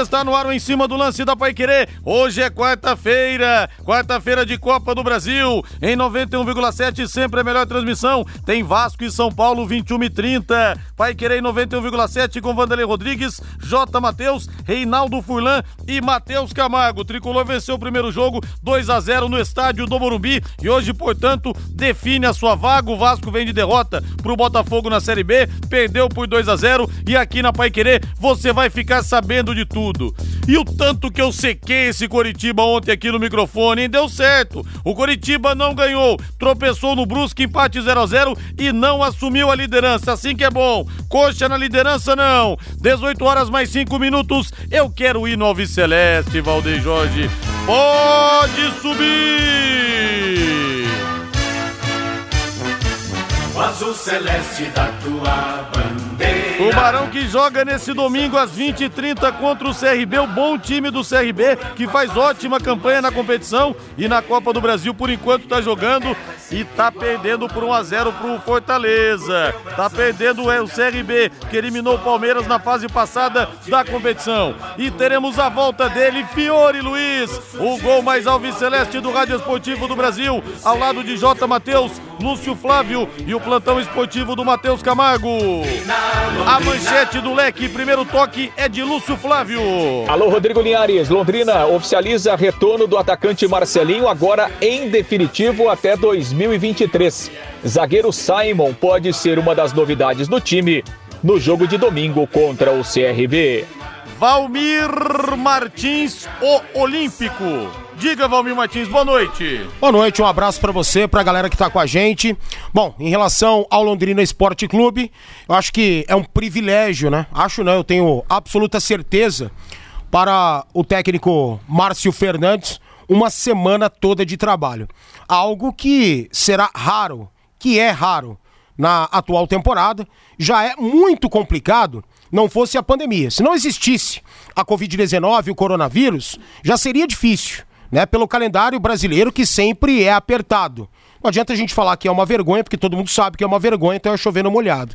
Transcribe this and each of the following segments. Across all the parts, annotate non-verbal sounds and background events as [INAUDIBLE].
está no ar em cima do lance da Pai Querer. Hoje é quarta-feira, quarta-feira de Copa do Brasil. Em 91,7 sempre a melhor transmissão. Tem Vasco e São Paulo 21 e 30. Pai Querer em 91,7 com Vanderlei Rodrigues, J. Matheus, Reinaldo Furlan e Matheus Camargo. O tricolor venceu o primeiro jogo 2 a 0 no estádio do Morumbi e hoje, portanto, define a sua vaga. O Vasco vem de derrota para o Botafogo na Série B, perdeu por 2 a 0 e aqui na Pai Querer você vai ficar sabendo de tudo tudo. E o tanto que eu sequei esse Coritiba ontem aqui no microfone, hein? Deu certo. O Coritiba não ganhou, tropeçou no Brusque, empate 0 a 0 e não assumiu a liderança. Assim que é bom. Coxa na liderança, não. 18 horas mais 5 minutos. Eu quero ir no Celeste, Valdeir Jorge. Pode subir! O azul celeste da tua bandeira o Barão que joga nesse domingo às 20h30 contra o CRB, o bom time do CRB, que faz ótima campanha na competição e na Copa do Brasil, por enquanto tá jogando e tá perdendo por 1 a 0 pro Fortaleza. Tá perdendo é, o CRB, que eliminou o Palmeiras na fase passada da competição. E teremos a volta dele, Fiore Luiz, o gol mais alviceleste do Rádio Esportivo do Brasil, ao lado de J. Matheus, Lúcio Flávio e o plantão esportivo do Matheus Camargo. A manchete do leque, primeiro toque é de Lúcio Flávio. Alô, Rodrigo Linhares. Londrina oficializa retorno do atacante Marcelinho, agora em definitivo até 2023. Zagueiro Simon pode ser uma das novidades do time no jogo de domingo contra o CRB. Valmir Martins, o Olímpico. Diga, Valmir Martins, boa noite. Boa noite, um abraço para você, pra galera que tá com a gente. Bom, em relação ao Londrina Esporte Clube, eu acho que é um privilégio, né? Acho não, eu tenho absoluta certeza para o técnico Márcio Fernandes uma semana toda de trabalho. Algo que será raro, que é raro na atual temporada. Já é muito complicado não fosse a pandemia. Se não existisse a Covid-19 e o coronavírus, já seria difícil, né? Pelo calendário brasileiro que sempre é apertado. Não adianta a gente falar que é uma vergonha, porque todo mundo sabe que é uma vergonha, então é chovendo molhado.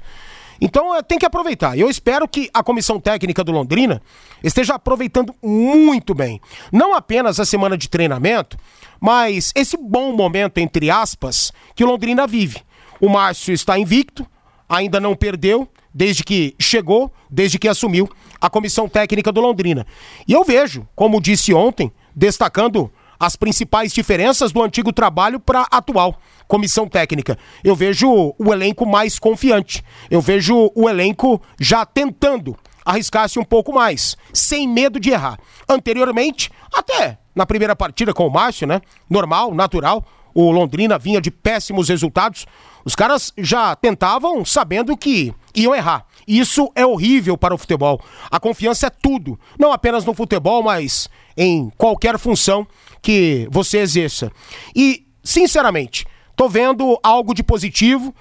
Então é, tem que aproveitar. Eu espero que a comissão técnica do Londrina esteja aproveitando muito bem. Não apenas a semana de treinamento, mas esse bom momento, entre aspas, que o Londrina vive. O Márcio está invicto, ainda não perdeu, desde que chegou, desde que assumiu a comissão técnica do Londrina. E eu vejo, como disse ontem, destacando as principais diferenças do antigo trabalho para a atual comissão técnica. Eu vejo o elenco mais confiante. Eu vejo o elenco já tentando arriscar-se um pouco mais, sem medo de errar. Anteriormente, até na primeira partida com o Márcio, né? Normal, natural. O Londrina vinha de péssimos resultados. Os caras já tentavam sabendo que iam errar. Isso é horrível para o futebol. A confiança é tudo, não apenas no futebol, mas em qualquer função que você exerça. E, sinceramente, tô vendo algo de positivo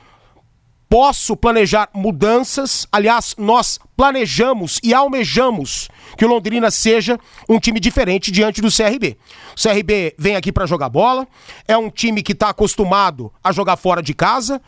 Posso planejar mudanças. Aliás, nós planejamos e almejamos que o Londrina seja um time diferente diante do CRB. O CRB vem aqui para jogar bola, é um time que está acostumado a jogar fora de casa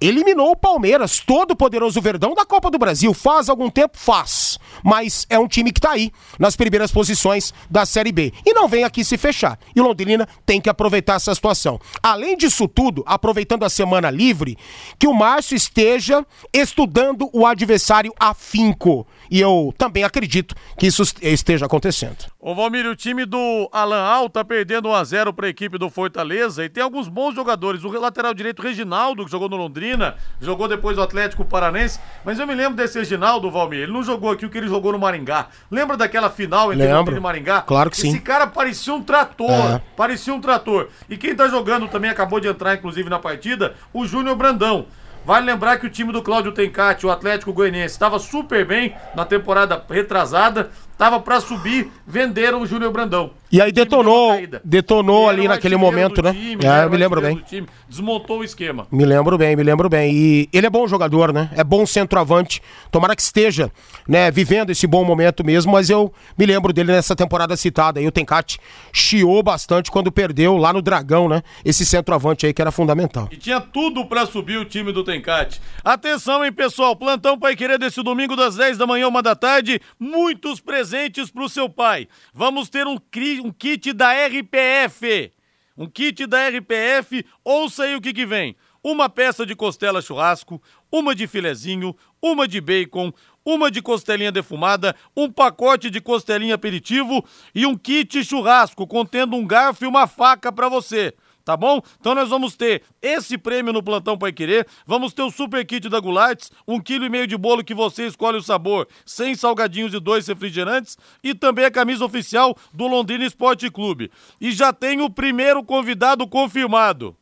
eliminou o Palmeiras, todo poderoso Verdão da Copa do Brasil. Faz algum tempo? Faz. Mas é um time que está aí nas primeiras posições da Série B. E não vem aqui se fechar. E Londrina tem que aproveitar essa situação. Além disso tudo, aproveitando a semana livre, que o Márcio esteja estudando o adversário afinco. E eu também acredito que isso esteja acontecendo. Ô Valmir, o time do Alan Al tá perdendo 1x0 para a equipe do Fortaleza e tem alguns bons jogadores. O lateral direito Reginaldo, que jogou no Londrina, jogou depois no Atlético Paranense. Mas eu me lembro desse Reginaldo, Valmir. Ele não jogou aqui o que ele jogou no Maringá. Lembra daquela final entre Lembro. e Maringá? Claro que Esse sim. Esse cara parecia um trator. É. Parecia um trator. E quem tá jogando também acabou de entrar, inclusive, na partida, o Júnior Brandão. Vale lembrar que o time do Cláudio Tencati, o Atlético Goianiense, estava super bem na temporada retrasada, tava pra subir, venderam o Júnior Brandão. E aí detonou, detonou ali naquele momento, né? time, É, eu me lembro bem. time, desmontou o esquema. Me lembro bem, me lembro bem. E ele é bom jogador, né? É bom centroavante. Tomara que esteja, né, vivendo esse bom momento mesmo, mas eu me lembro dele nessa temporada citada. aí. o Tencate chiou bastante quando perdeu lá no Dragão, né? Esse centroavante aí que era fundamental. E tinha tudo pra subir o time do Tencate. Atenção, hein, pessoal? Plantão Pai Querer desse domingo das 10 da manhã, uma da tarde. Muitos presentes pro seu pai. Vamos ter um, um kit da RPF. Um kit da RPF. Ouça aí o que que vem. Uma peça de costela churrasco, uma de filezinho, uma de bacon, uma de costelinha defumada, um pacote de costelinha aperitivo e um kit churrasco contendo um garfo e uma faca pra você tá bom? Então nós vamos ter esse prêmio no Plantão Pai Querer, vamos ter o super kit da Gulates, um quilo e meio de bolo que você escolhe o sabor, sem salgadinhos e dois refrigerantes, e também a camisa oficial do Londrina Esporte Clube. E já tem o primeiro convidado confirmado.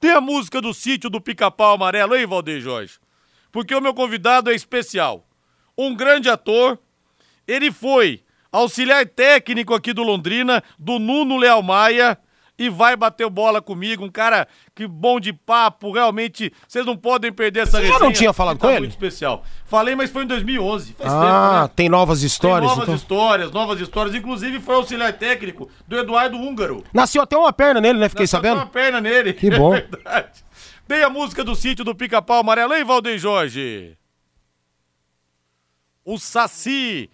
Tem a música do sítio do Pica-Pau Amarelo, hein, Valdeir Jorge? Porque o meu convidado é especial. Um grande ator, ele foi auxiliar técnico aqui do Londrina, do Nuno Leal Maia, e vai bater bola comigo. Um cara que bom de papo, realmente. Vocês não podem perder essa Você já não tinha falado tá com ele? muito especial. Falei, mas foi em 2011. Faz Ah, tempo, né? tem novas Tem histórias, novas então. histórias, novas histórias. Inclusive foi auxiliar técnico do Eduardo Húngaro. Nasceu até uma perna nele, né? Fiquei Nasceu sabendo. uma perna nele. Que bom. [LAUGHS] É verdade. Tem a música do sítio do Pica-Pau Amarelo, hein, Valdeir Jorge? O Saci.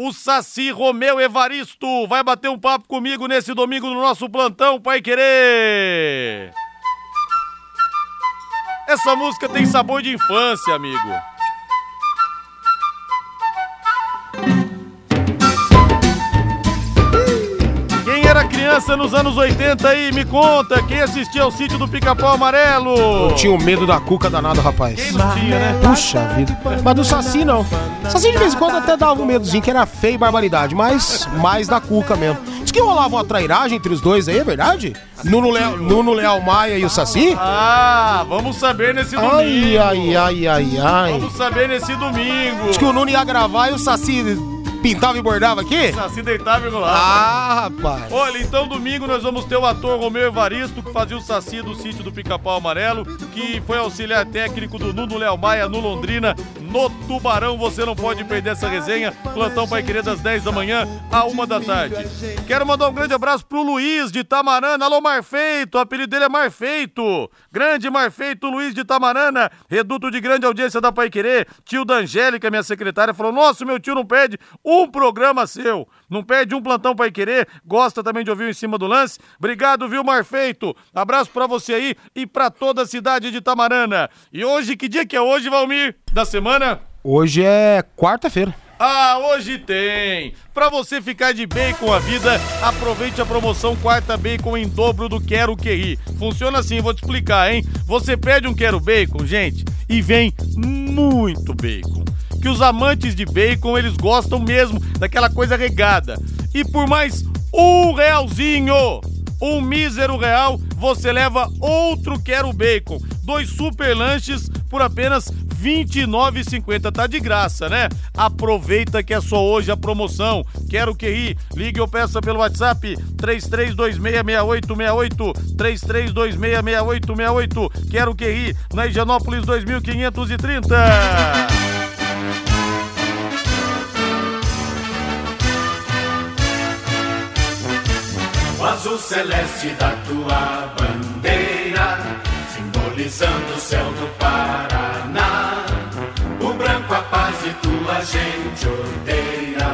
O Saci Romeu Evaristo vai bater um papo comigo nesse domingo no nosso plantão, Pai Querer. Essa música tem sabor de infância, amigo. Criança nos anos 80 aí, me conta. Quem assistia ao sítio do Pica-Pau Amarelo? Eu tinha o medo da cuca danado, rapaz. Quem não tinha, né? Puxa vida. Mas do Saci, não. Saci de vez em quando até dava um medozinho, que era feio e barbaridade, mas mais da cuca mesmo. Diz que rolava uma trairagem entre os dois aí, é verdade? Nuno Leal, Nuno Leal Maia e o Saci? Ah, vamos saber nesse domingo. Ai, ai, ai, ai, ai. Vamos saber nesse domingo. Diz que o Nuno ia gravar e o Saci pintava e bordava aqui? Saci deitava e rolava. Ah, rapaz. Olha, então domingo nós vamos ter o ator Romeu Evaristo, que fazia o Saci do sítio do Pica-Pau Amarelo, que foi auxiliar técnico do Nuno Léo Maia no Londrina, no Tubarão. Você não pode perder essa resenha. Plantão Pai Querer das 10 da manhã à 1 da tarde. Quero mandar um grande abraço pro Luiz de Tamarana. Alô, Marfeito. O apelido dele é Marfeito. Grande Marfeito, Luiz de Tamarana. Reduto de grande audiência da Pai Querer. Tio da Angélica, minha secretária, falou: Nossa, meu tio não perde um programa seu. Não perde um plantão Pai Querer. Gosta também de ouvir o em cima do lance. Obrigado, viu, Marfeito? Abraço pra você aí e pra toda a cidade de Tamarana. E hoje, que dia que é hoje, Valmir? Da semana? Hoje é quarta-feira. Ah, hoje tem! Pra você ficar de bem com a vida, aproveite a promoção Quarta Bacon em dobro do Quero QI. Funciona assim, vou te explicar, hein? Você pede um Quero Bacon, gente, e vem muito bacon. Que os amantes de bacon, eles gostam mesmo daquela coisa regada. E por mais um realzinho, um mísero real, você leva outro Quero Bacon. Dois super lanches por apenas R$ 29,50. Tá de graça, né? Aproveita que é só hoje a promoção. Quero que ri. Ligue ou peça pelo WhatsApp 33266868. 33266868. Quero que ri. Na Higienópolis 2530. Azul celeste da tua bandeira, simbolizando o céu do Paraná. O branco a paz e tua gente odeia.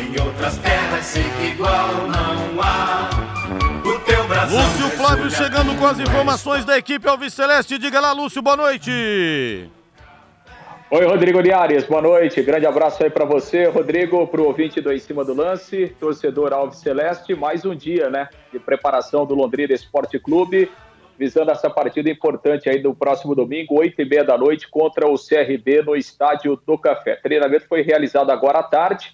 Em outras terras sei que igual não há. O teu Brasil. Lúcio Flávio chegando com as informações da equipe Alves Celeste. Diga lá, Lúcio, boa noite. Oi, Rodrigo Liares, boa noite. Grande abraço aí para você, Rodrigo, para o ouvinte do Em Cima do Lance, torcedor Alves Celeste. Mais um dia, né, de preparação do Londrina Esporte Clube, visando essa partida importante aí do próximo domingo, oito e meia da noite, contra o CRB no Estádio do Café. O treinamento foi realizado agora à tarde.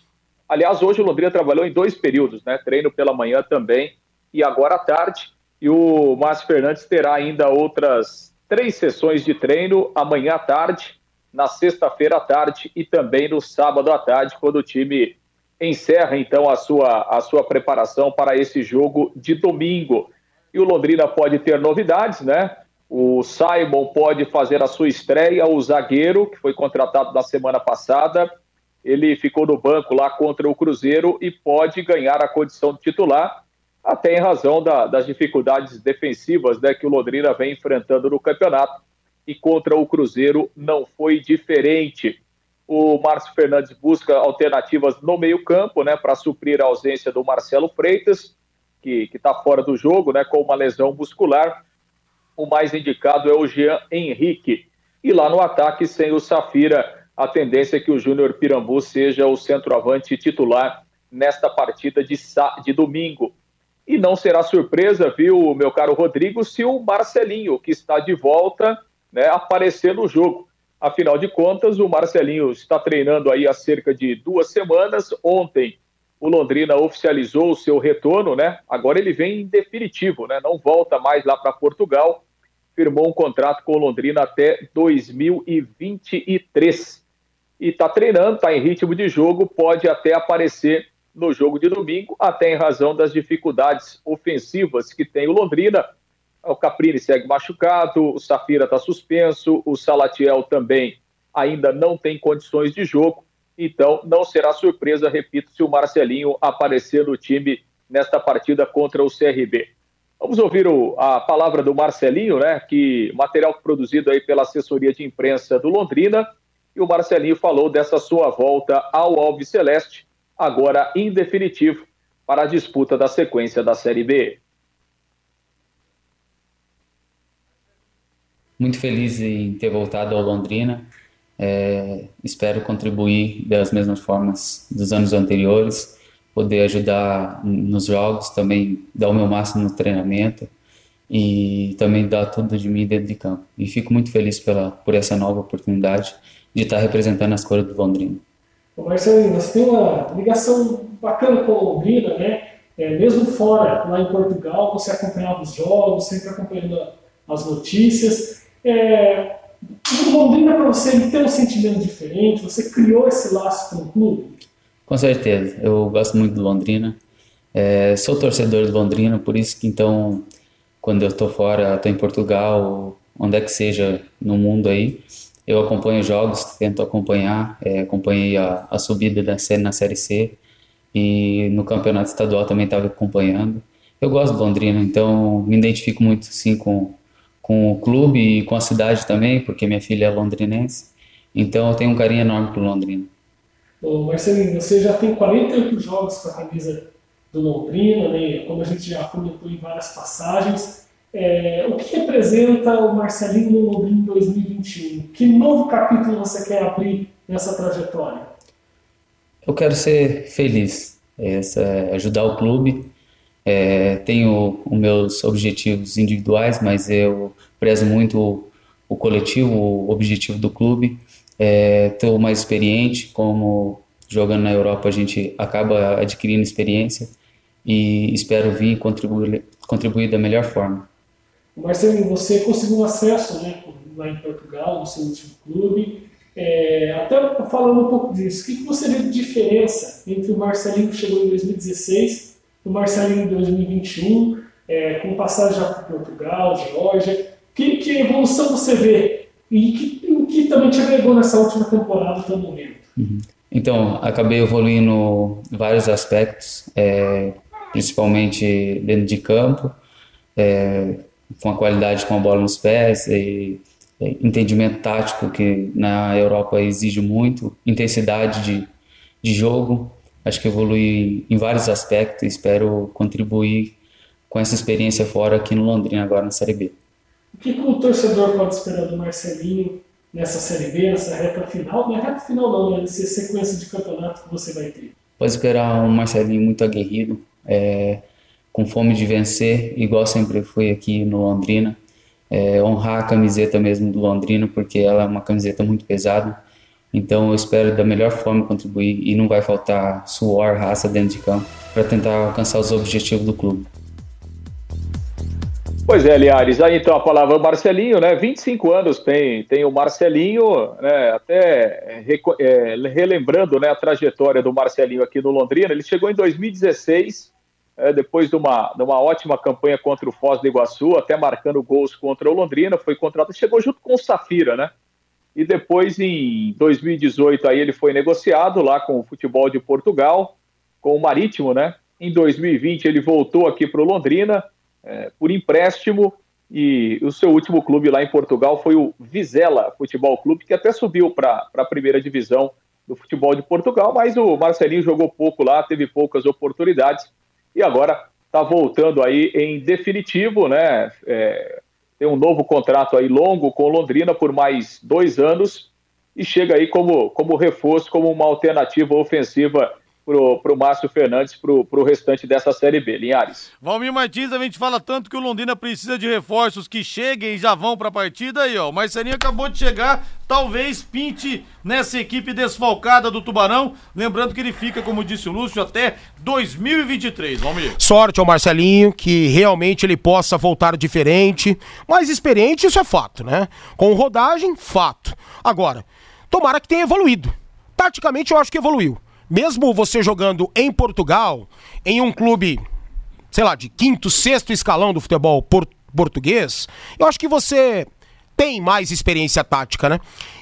Aliás, hoje o Londrina trabalhou em dois períodos, né? Treino pela manhã também e agora à tarde. E o Márcio Fernandes terá ainda outras três sessões de treino amanhã à tarde na sexta-feira à tarde e também no sábado à tarde, quando o time encerra então a sua, a sua preparação para esse jogo de domingo. E o Londrina pode ter novidades, né? O Simon pode fazer a sua estreia, o zagueiro, que foi contratado na semana passada, ele ficou no banco lá contra o Cruzeiro e pode ganhar a condição de titular, até em razão da, das dificuldades defensivas né, que o Londrina vem enfrentando no campeonato. E contra o Cruzeiro não foi diferente. O Márcio Fernandes busca alternativas no meio-campo né, para suprir a ausência do Marcelo Freitas, que está fora do jogo né, com uma lesão muscular. O mais indicado é o Jean Henrique. E lá no ataque, sem o Safira a tendência é que o Júnior Pirambu seja o centroavante titular nesta partida de, de domingo. E não será surpresa, viu, meu caro Rodrigo, se o Marcelinho, que está de volta, né, aparecer no jogo. Afinal de contas, o Marcelinho está treinando aí há cerca de duas semanas. Ontem, o Londrina oficializou o seu retorno, né? Agora ele vem em definitivo, né? Não volta mais lá para Portugal. Firmou um contrato com o Londrina até 2023 e está treinando, está em ritmo de jogo, pode até aparecer no jogo de domingo, até em razão das dificuldades ofensivas que tem o Londrina. O Caprini segue machucado, o Safira está suspenso, o Salatiel também ainda não tem condições de jogo, então não será surpresa, repito, se o Marcelinho aparecer no time nesta partida contra o CRB. Vamos ouvir o, a palavra do Marcelinho, né? Que material produzido aí pela assessoria de imprensa do Londrina e o Marcelinho falou dessa sua volta ao Alves Celeste, agora em definitivo, para a disputa da sequência da Série B. Muito feliz em ter voltado ao Londrina. É, espero contribuir das mesmas formas dos anos anteriores, poder ajudar nos jogos, também dar o meu máximo no treinamento e também dar tudo de mim dentro de campo. E fico muito feliz pela, por essa nova oportunidade de estar representando as cores do Londrina. Marcelinho, você tem uma ligação bacana com o Londrina, né? É, mesmo fora, lá em Portugal, você acompanhava os jogos, sempre acompanhando as notícias. É, Londrina, para você, ele tem um sentimento diferente? Você criou esse laço com o clube? Com certeza. Eu gosto muito do Londrina. É, sou torcedor do Londrina, por isso que então, quando eu estou fora, estou em Portugal, onde é que seja no mundo aí, eu acompanho jogos, tento acompanhar, é, acompanhei a, a, subida da série na Série C e no campeonato estadual também estava acompanhando. Eu gosto do Londrina, então me identifico muito sim com, com o clube e com a cidade também, porque minha filha é londrinense. Então eu tenho um carinho enorme por Londrina. Ô Marcelinho, você já tem 48 jogos com a camisa do Londrina, né? como a gente já comentou em várias passagens. É, o que representa o Marcelinho no Londrina 2021? Que novo capítulo você quer abrir nessa trajetória? Eu quero ser feliz, essa, é ajudar o clube. É, tenho os meus objetivos individuais, mas eu prezo muito o, o coletivo, o objetivo do clube. Estou é, mais experiente, como jogando na Europa a gente acaba adquirindo experiência e espero vir contribuir, contribuir da melhor forma. Marcelinho, você conseguiu acesso né, lá em Portugal, no seu último clube. É, até falando um pouco disso, o que, você vê de diferença entre o Marcelinho que chegou em 2016 e o Marcelinho em 2021, é, com passagem já para Portugal, Geórgia? Que, que evolução você vê? E que, o que também te agregou nessa última temporada até o momento? Uhum. Então, acabei evoluindo vários aspectos, é, principalmente dentro de campo. É, com a qualidade com a bola nos pés e, e entendimento tático que na Europa exige muito, intensidade de, de jogo. Acho que evolui em vários aspectos e espero contribuir com essa experiência fora aqui no Londrina agora na Série B. O que, o torcedor pode esperar do Marcelinho nessa Série B, nessa reta final? Não é reta final não, né? nessa sequência de campeonato que você vai ter. Pode esperar um Marcelinho muito aguerrido, é, com fome de vencer, igual sempre fui aqui no Londrina. É, honrar a camiseta mesmo do Londrina, porque ela é uma camiseta muito pesada. Então eu espero da melhor forma contribuir e não vai faltar suor, raça dentro de campo para tentar alcançar os objetivos do clube. Pois é, Liares, aí então a palavra Marcelinho, né? 25 anos tem, tem o Marcelinho, né? Até é, relembrando né, a trajetória do Marcelinho aqui no Londrina, ele chegou em 2016, é, depois de uma, de uma ótima campanha contra o Foz do Iguaçu, até marcando gols contra o Londrina, foi contratado, chegou junto com o Safira, né? E depois, em 2018, aí ele foi negociado lá com o futebol de Portugal, com o Marítimo, né? Em 2020 ele voltou aqui para o Londrina, é, por empréstimo e o seu último clube lá em Portugal foi o Vizela Futebol Clube, que até subiu para a primeira divisão do futebol de Portugal, mas o Marcelinho jogou pouco lá, teve poucas oportunidades e agora está voltando aí em definitivo, né? É, tem um novo contrato aí longo com Londrina por mais dois anos e chega aí como, como reforço, como uma alternativa ofensiva pro, pro Márcio Fernandes pro, pro restante dessa Série B. Linhares. Valmir Martins, a gente fala tanto que o Londrina precisa de reforços que cheguem e já vão pra partida aí, ó. O Marcelinho acabou de chegar, talvez pinte nessa equipe desfalcada do Tubarão. Lembrando que ele fica, como disse o Lúcio, até 2023, Valmir. Sorte ao Marcelinho, que realmente ele possa voltar diferente, mais experiente, isso é fato, né? Com rodagem, fato. Agora, tomara que tenha evoluído. Taticamente eu acho que evoluiu mesmo você jogando em Portugal, em um clube, sei lá, de quinto, sexto escalão do futebol por português, eu acho que você tem mais experiência tática, né?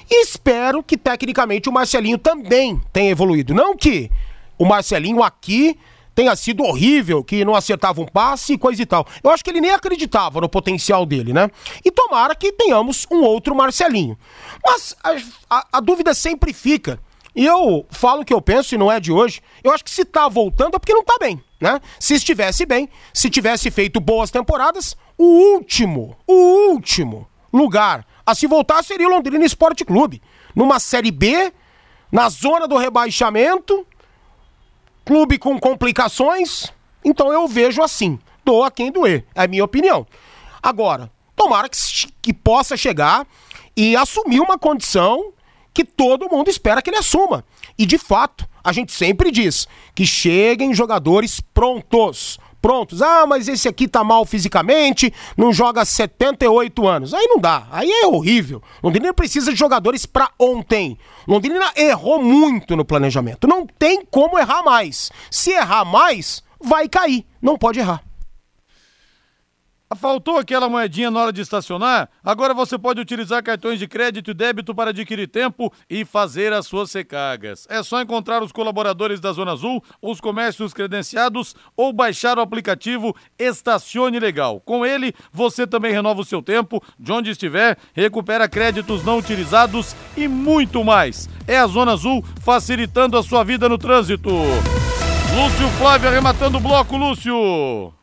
E espero que tecnicamente o Marcelinho também tenha evoluído. Não que o Marcelinho aqui tenha sido horrível, que não acertava um passe e coisa e tal. Eu acho que ele nem acreditava no potencial dele, né? E tomara que tenhamos um outro Marcelinho. Mas a, a, a dúvida sempre fica e eu falo o que eu penso e não é de hoje. Eu acho que se tá voltando é porque não tá bem, né? Se estivesse bem, se tivesse feito boas temporadas, o último, o último lugar a se voltar seria o Londrina Esporte Clube. Numa Série B, na zona do rebaixamento, clube com complicações. Então eu vejo assim. Doa quem doer, é a minha opinião. Agora, tomara que, que possa chegar e assumir uma condição que todo mundo espera que ele assuma. E de fato, a gente sempre diz que cheguem jogadores prontos. Prontos. Ah, mas esse aqui tá mal fisicamente, não joga 78 anos. Aí não dá. Aí é horrível. Londrina precisa de jogadores para ontem. Londrina errou muito no planejamento. Não tem como errar mais. Se errar mais, vai cair. Não pode errar. Faltou aquela moedinha na hora de estacionar? Agora você pode utilizar cartões de crédito e débito para adquirir tempo e fazer as suas recargas. É só encontrar os colaboradores da Zona Azul, os comércios credenciados ou baixar o aplicativo Estacione Legal. Com ele, você também renova o seu tempo, de onde estiver, recupera créditos não utilizados e muito mais. É a Zona Azul facilitando a sua vida no trânsito. Lúcio Flávio arrematando o bloco, Lúcio.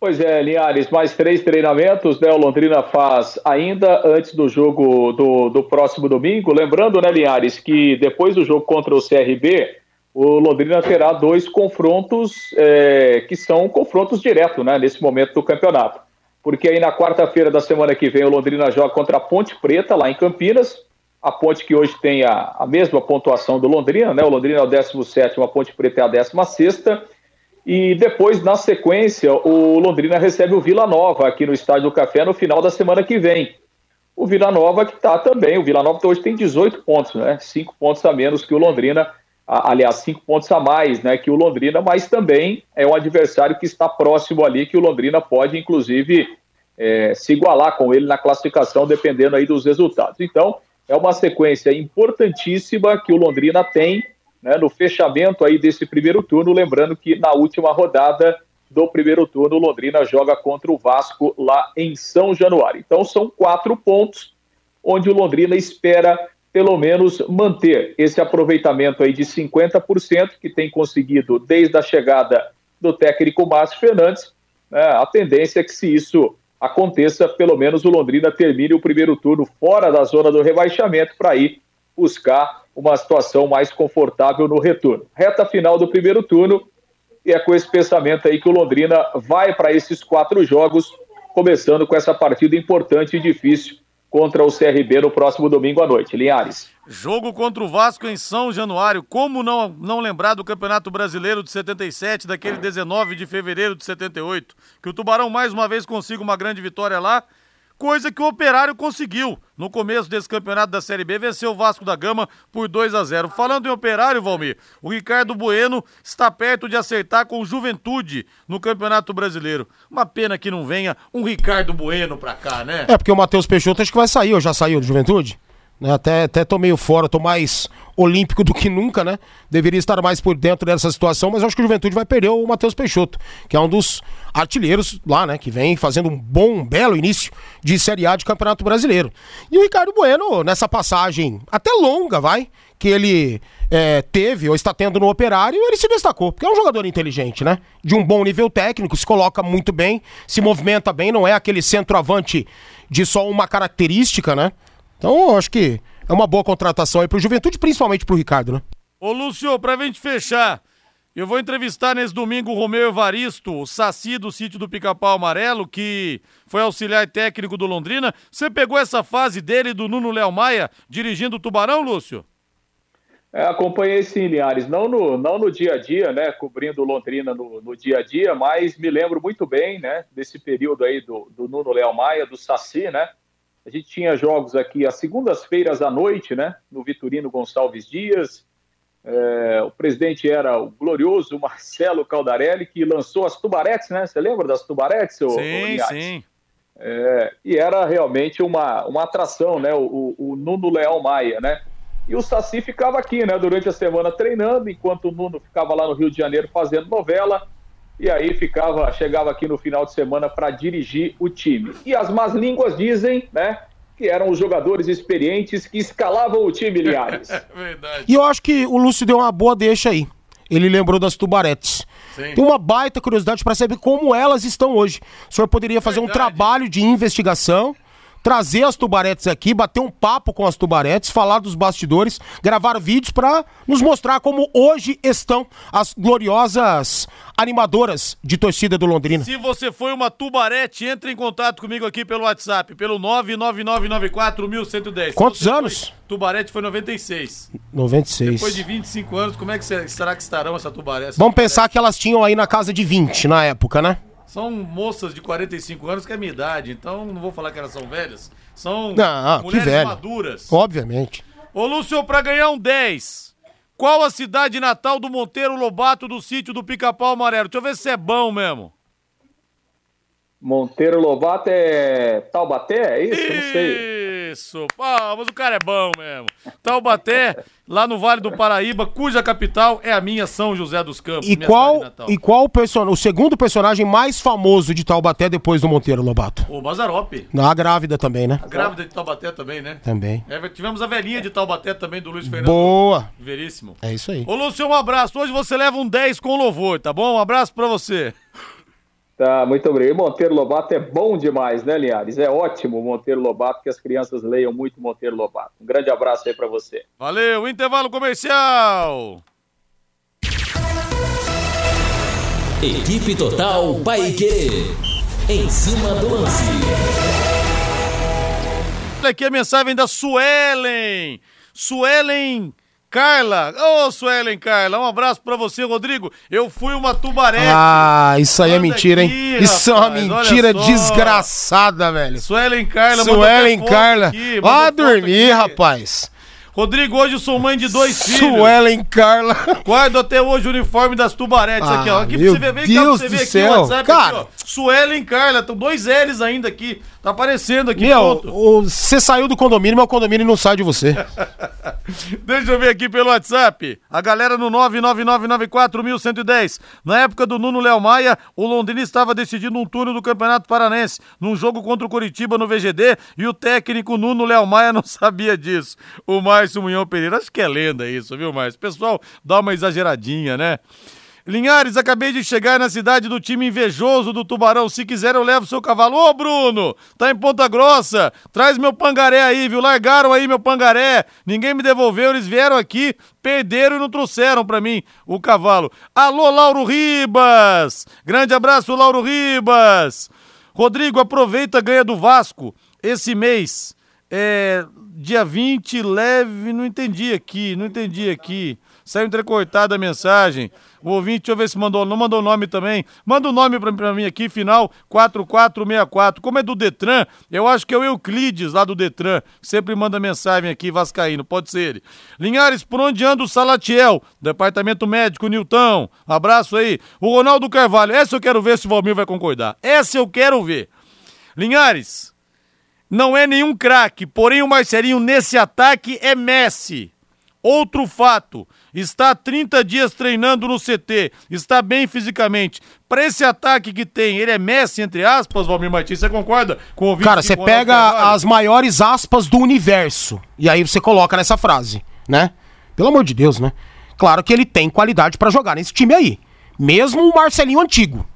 Pois é, Linhares, mais três treinamentos, né? O Londrina faz ainda antes do jogo do, do próximo domingo. Lembrando, né, Linhares, que depois do jogo contra o CRB, o Londrina terá dois confrontos é, que são confrontos diretos, né, nesse momento do campeonato. Porque aí na quarta-feira da semana que vem o Londrina joga contra a Ponte Preta, lá em Campinas. A Ponte que hoje tem a, a mesma pontuação do Londrina, né? O Londrina é o 17, a Ponte Preta é a 16 e depois, na sequência, o Londrina recebe o Vila Nova aqui no Estádio Café no final da semana que vem. O Vila Nova que está também, o Vila Nova hoje tem 18 pontos, né? 5 pontos a menos que o Londrina, aliás, 5 pontos a mais né, que o Londrina, mas também é um adversário que está próximo ali, que o Londrina pode, inclusive, é, se igualar com ele na classificação, dependendo aí dos resultados. Então, é uma sequência importantíssima que o Londrina tem né, no fechamento aí desse primeiro turno, lembrando que na última rodada do primeiro turno, Londrina joga contra o Vasco lá em São Januário. Então são quatro pontos onde o Londrina espera pelo menos manter esse aproveitamento aí de 50% que tem conseguido desde a chegada do técnico Márcio Fernandes. Né, a tendência é que se isso aconteça, pelo menos o Londrina termine o primeiro turno fora da zona do rebaixamento para ir buscar uma situação mais confortável no retorno. Reta final do primeiro turno, e é com esse pensamento aí que o Londrina vai para esses quatro jogos, começando com essa partida importante e difícil contra o CRB no próximo domingo à noite. Linhares. Jogo contra o Vasco em São Januário. Como não, não lembrar do Campeonato Brasileiro de 77, daquele 19 de fevereiro de 78? Que o Tubarão mais uma vez consiga uma grande vitória lá coisa que o Operário conseguiu. No começo desse campeonato da Série B, venceu o Vasco da Gama por 2 a 0 Falando em Operário, Valmir, o Ricardo Bueno está perto de acertar com Juventude no Campeonato Brasileiro. Uma pena que não venha um Ricardo Bueno pra cá, né? É, porque o Matheus Peixoto acho que vai sair, ou já saiu do Juventude? Né? Até, até tô meio fora, tô mais olímpico do que nunca, né? Deveria estar mais por dentro dessa situação, mas acho que o Juventude vai perder o Matheus Peixoto, que é um dos artilheiros lá, né? Que vem fazendo um bom, um belo início de Série A de Campeonato Brasileiro. E o Ricardo Bueno, nessa passagem até longa, vai, que ele é, teve ou está tendo no Operário, ele se destacou, porque é um jogador inteligente, né? De um bom nível técnico, se coloca muito bem, se movimenta bem, não é aquele centroavante de só uma característica, né? Então, eu acho que é uma boa contratação aí pro Juventude, principalmente pro Ricardo, né? Ô, Lúcio, pra gente fechar, eu vou entrevistar nesse domingo o Romeu Evaristo, o Saci do sítio do Pica-Pau Amarelo, que foi auxiliar técnico do Londrina. Você pegou essa fase dele do Nuno Léo Maia dirigindo o Tubarão, Lúcio? É, acompanhei sim, Linhares, não no, não no dia a dia, né, cobrindo Londrina no, no, dia a dia, mas me lembro muito bem, né, desse período aí do, do Nuno Léo Maia, do Saci, né, a gente tinha jogos aqui às segundas-feiras à noite, né? No Vitorino Gonçalves Dias. É, o presidente era o glorioso Marcelo Caldarelli, que lançou as tubaretes, né? Você lembra das tubaretes? Sim, sim. É, e era realmente uma, uma atração, né? O, o, o Nuno Leal Maia, né? E o Saci ficava aqui, né? Durante a semana treinando, enquanto o Nuno ficava lá no Rio de Janeiro fazendo novela e aí ficava, chegava aqui no final de semana para dirigir o time. E as más línguas dizem, né, que eram os jogadores experientes que escalavam o time, Liares. [LAUGHS] Verdade. E eu acho que o Lúcio deu uma boa deixa aí. Ele lembrou das tubaretes. Sim. Tem uma baita curiosidade para saber como elas estão hoje. O senhor poderia fazer Verdade. um trabalho de investigação trazer as tubaretes aqui, bater um papo com as tubaretes, falar dos bastidores, gravar vídeos para nos mostrar como hoje estão as gloriosas animadoras de torcida do Londrina. Se você foi uma tubarete, entre em contato comigo aqui pelo WhatsApp, pelo 99994110. Quantos anos? Foi, tubarete foi 96. 96. Depois de 25 anos, como é que será que estarão essa tubarete? Vamos pensar que elas tinham aí na casa de 20 na época, né? São moças de 45 anos que é a minha idade, então não vou falar que elas são velhas. São não, mulheres maduras. Obviamente. Ô, Lúcio, pra ganhar um 10, qual a cidade natal do Monteiro Lobato do sítio do Pica-Pau Amarelo? Deixa eu ver se é bom mesmo. Monteiro Lobato é Taubaté? É isso? Eu não sei. Isso, ah, mas o cara é bom mesmo. Taubaté, lá no Vale do Paraíba, cuja capital é a minha São José dos Campos. E qual, e qual o, person... o segundo personagem mais famoso de Taubaté depois do Monteiro Lobato? O Mazarop. A grávida também, né? A grávida de Taubaté também, né? Também. É, tivemos a velhinha de Taubaté também, do Luiz Fernando. Boa. Veríssimo. É isso aí. Ô, Lúcio, um abraço. Hoje você leva um 10 com louvor, tá bom? Um abraço pra você. Tá, muito obrigado. E Monteiro Lobato é bom demais, né, Linhares? É ótimo o Monteiro Lobato, que as crianças leiam muito Monteiro Lobato. Um grande abraço aí para você. Valeu, intervalo comercial. Equipe Total Paique. Em cima do lance. Olha aqui a mensagem da Suelen. Suelen Carla, ô oh, Suelen Carla, um abraço pra você, Rodrigo. Eu fui uma tubarete. Ah, isso aí é mentira, aqui, hein? Rapaz, isso é uma mentira desgraçada, velho. Suelen Carla, Suelen Carla. Aqui, Vá dormir, rapaz. Rodrigo, hoje eu sou mãe de dois filhos. Suelen Carla. Guardo até hoje o uniforme das tubaretes ah, aqui, ó. Aqui pra você ver, vem Deus cá pra você ver aqui céu. o WhatsApp Cara. aqui, ó. Suelen Carla, estão dois L's ainda aqui. Tá aparecendo aqui, Meu, você saiu do condomínio, mas o condomínio não sai de você. [LAUGHS] Deixa eu ver aqui pelo WhatsApp. A galera no 99994110. Na época do Nuno Léo Maia, o Londrina estava decidindo um turno do Campeonato Paranense, num jogo contra o Curitiba no VGD, e o técnico Nuno Léo Maia não sabia disso. O Márcio Munhão Pereira, acho que é lenda isso, viu, Márcio? Pessoal, dá uma exageradinha, né? Linhares, acabei de chegar na cidade do time invejoso do Tubarão. Se quiser, eu levo seu cavalo. Ô, Bruno, tá em Ponta Grossa. Traz meu pangaré aí, viu? Largaram aí meu pangaré. Ninguém me devolveu. Eles vieram aqui, perderam e não trouxeram pra mim o cavalo. Alô, Lauro Ribas. Grande abraço, Lauro Ribas. Rodrigo, aproveita, ganha do Vasco esse mês É, dia 20, leve, não entendi aqui, não entendi aqui. Saiu entrecortada a mensagem. O ouvinte, deixa eu ver se mandou, não mandou nome também. Manda o nome pra, pra mim aqui, final 4464. Como é do Detran, eu acho que é o Euclides lá do Detran, sempre manda mensagem aqui, Vascaíno, pode ser ele. Linhares, por onde anda o Salatiel? Departamento Médico, Nilton. Um abraço aí. O Ronaldo Carvalho, essa eu quero ver se o Valmir vai concordar. Essa eu quero ver. Linhares, não é nenhum craque, porém o Marcelinho nesse ataque é Messi. Outro fato, está há 30 dias treinando no CT, está bem fisicamente. Para esse ataque que tem, ele é Messi, entre aspas, Valmir Martins, você concorda com o Cara, você pega as maiores aspas do universo e aí você coloca nessa frase, né? Pelo amor de Deus, né? Claro que ele tem qualidade para jogar nesse time aí, mesmo o Marcelinho antigo.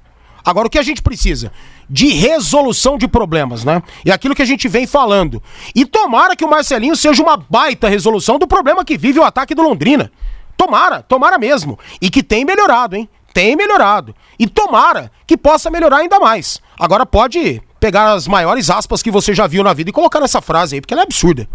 Agora o que a gente precisa? De resolução de problemas, né? E aquilo que a gente vem falando. E tomara que o Marcelinho seja uma baita resolução do problema que vive o ataque do Londrina. Tomara, tomara mesmo. E que tem melhorado, hein? Tem melhorado. E tomara que possa melhorar ainda mais. Agora pode pegar as maiores aspas que você já viu na vida e colocar nessa frase aí, porque ela é absurda.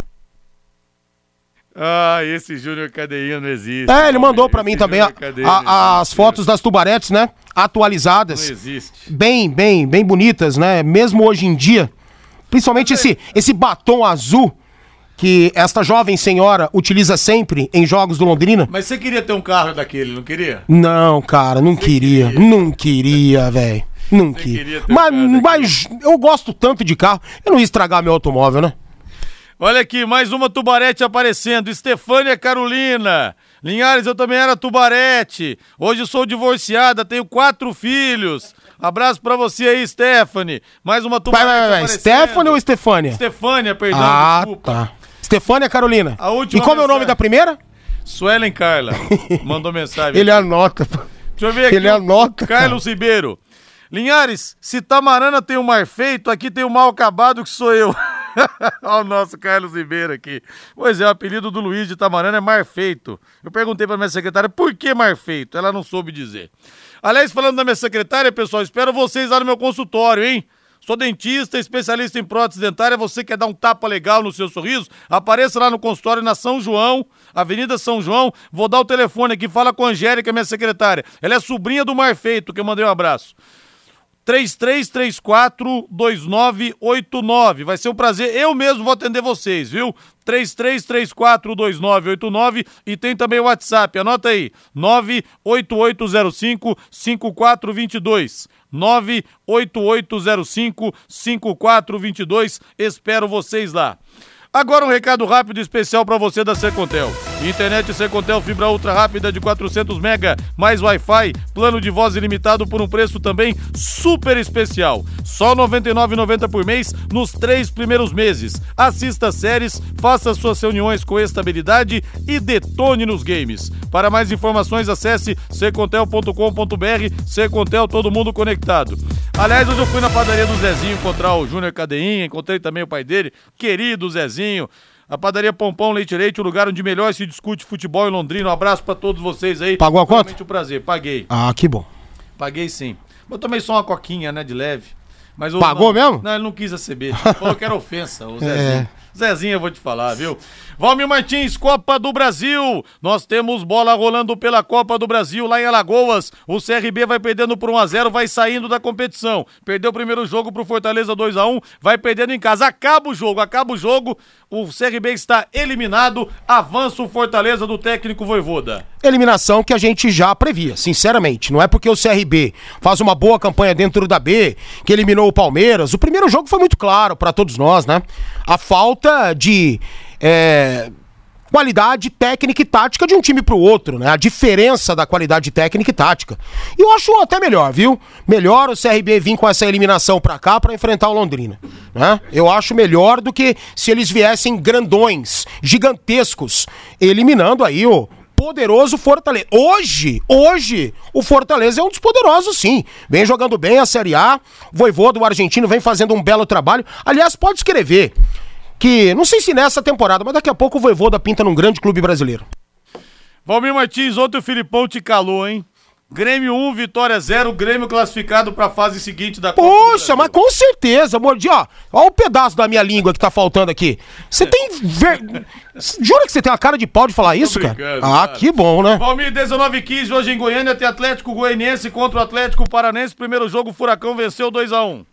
Ah, esse Júnior Cadeinha não existe. É, ele mandou para mim também a, a, as fotos das tubaretes, né? Atualizadas. Não existe. Bem, bem, bem bonitas, né? Mesmo hoje em dia. Principalmente esse, esse batom azul que esta jovem senhora utiliza sempre em jogos do Londrina. Mas você queria ter um carro daquele, não queria? Não, cara, não queria. queria. Não queria, velho. Não você queria. Mas, um mas eu gosto tanto de carro, eu não ia estragar meu automóvel, né? Olha aqui, mais uma tubarete aparecendo. Estefânia Carolina. Linhares, eu também era tubarete. Hoje sou divorciada, tenho quatro filhos. Abraço pra você aí, Stephanie. Mais uma tubarete vai, vai, vai. Stephanie ou Estefânia? Estefânia, perdão, ah, desculpa. Tá. Estefânia Carolina. A última e qual é o nome da primeira? Suelen Carla. [LAUGHS] Mandou mensagem. Ele anota. Deixa eu ver aqui. Ele anota. Carlos cara. Ribeiro. Linhares, se Tamarana tem o um mar feito, aqui tem o um mal acabado que sou eu. [LAUGHS] [LAUGHS] Olha o nosso Carlos Ribeiro aqui. Pois é, o apelido do Luiz de Tamarana é Mar Feito. Eu perguntei para minha secretária por que Mar Feito. Ela não soube dizer. Aliás, falando da minha secretária, pessoal, espero vocês lá no meu consultório, hein? Sou dentista, especialista em prótese dentária. Você quer dar um tapa legal no seu sorriso? Apareça lá no consultório na São João, Avenida São João. Vou dar o telefone aqui, fala com a Angélica, minha secretária. Ela é sobrinha do Mar Feito, que eu mandei um abraço. 33342989. Vai ser um prazer, eu mesmo vou atender vocês, viu? 33342989 e tem também o WhatsApp, anota aí, 98805 5422. 98805 5422. Espero vocês lá. Agora um recado rápido e especial para você da Secontel. Internet Secontel fibra ultra rápida de 400 mega, mais Wi-Fi, plano de voz ilimitado por um preço também super especial. Só R$ 99,90 por mês nos três primeiros meses. Assista séries, faça suas reuniões com estabilidade e detone nos games. Para mais informações acesse secontel.com.br. Secontel todo mundo conectado. Aliás, hoje eu fui na padaria do Zezinho encontrar o Júnior Cadeinha, encontrei também o pai dele, querido Zezinho. A padaria Pompão Leite Leite, o lugar onde melhor se discute futebol em Londrina. Um abraço para todos vocês aí. Pagou a conta? Realmente um prazer, paguei. Ah, que bom. Paguei sim. Eu tomei só uma coquinha, né, de leve. Mas Pagou não, mesmo? Não, ele não quis receber. [LAUGHS] Falou que era ofensa, o Zezinho. É. Zezinho, eu vou te falar, viu? Valmir Martins, Copa do Brasil. Nós temos bola rolando pela Copa do Brasil lá em Alagoas. O CRB vai perdendo por 1 a 0, vai saindo da competição. Perdeu o primeiro jogo pro Fortaleza 2 a 1, vai perdendo em casa. Acaba o jogo, acaba o jogo. O CRB está eliminado. Avança o Fortaleza do técnico Voivoda. Eliminação que a gente já previa, sinceramente. Não é porque o CRB faz uma boa campanha dentro da B, que eliminou o Palmeiras. O primeiro jogo foi muito claro para todos nós, né? A falta de é, qualidade técnica e tática de um time para o outro, né? A diferença da qualidade técnica e tática. E eu acho até melhor, viu? Melhor o CRB vir com essa eliminação para cá para enfrentar o Londrina, né? Eu acho melhor do que se eles viessem grandões, gigantescos, eliminando aí o poderoso Fortaleza. Hoje, hoje, o Fortaleza é um dos poderosos, sim. Vem jogando bem a Série A. Voivô do argentino vem fazendo um belo trabalho. Aliás, pode escrever que, não sei se nessa temporada, mas daqui a pouco o Voivoda pinta num grande clube brasileiro. Valmir Martins, ontem o Filipão te calou, hein? Grêmio 1, Vitória 0, Grêmio classificado para a fase seguinte da Copa. Poxa, mas com certeza, Mordi, ó. Ó o pedaço da minha língua que tá faltando aqui. Você tem. Ver... Jura que você tem uma cara de pau de falar isso, cara? Ah, cara. que bom, né? Valmir 19 15 hoje em Goiânia tem Atlético Goianiense contra o Atlético Paranense. Primeiro jogo, o Furacão venceu 2x1.